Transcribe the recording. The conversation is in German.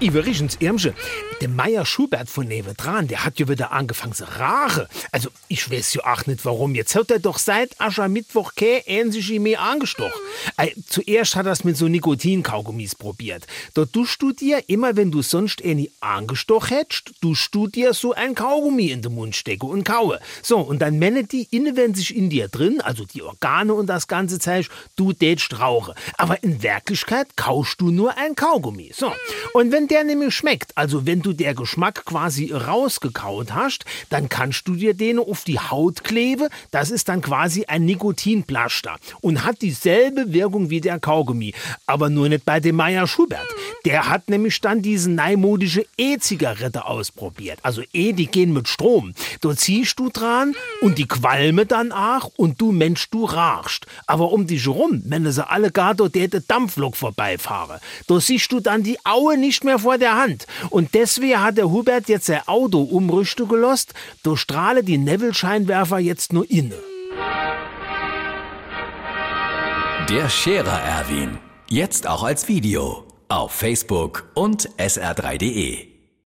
Übrigens, Irmsche, der Meier Schubert von Nevedran, der hat ja wieder angefangen zu rache. Also, ich weiß ja auch nicht warum. Jetzt hat er doch seit Aschermittwoch kein ähnliche mehr angestochen. Äh, zuerst hat er es mit so Nikotinkaugummis probiert. Dort duschst du dir, immer wenn du sonst nie angestochen hättest, duschst du dir so ein Kaugummi in den Mund stecke und kaue. So, und dann menne die inne, wenn sich in dir drin, also die Organe und das ganze Zeug, du tätst rauche. Aber in Wirklichkeit kaust du nur ein Kaugummi. So, und wenn der nämlich schmeckt, also wenn du der Geschmack quasi rausgekaut hast, dann kannst du dir den auf die Haut kleben. Das ist dann quasi ein Nikotinplaster und hat dieselbe Wirkung wie der Kaugummi. Aber nur nicht bei dem Meier Schubert. Der hat nämlich dann diese neimodische E-Zigarette ausprobiert. Also E, die gehen mit Strom. Da ziehst du dran und die qualme dann auch und du Mensch, du rachst. Aber um dich rum, wenn sie alle gar dort der Dampflok vorbeifahren, da siehst du dann die Aue nicht mehr vor der Hand. Und deswegen hat der Hubert jetzt sein Auto umrüsten gelost, da strahle die Neville-Scheinwerfer jetzt nur inne. Der Scherer Erwin. Jetzt auch als Video. Auf Facebook und sr3.de.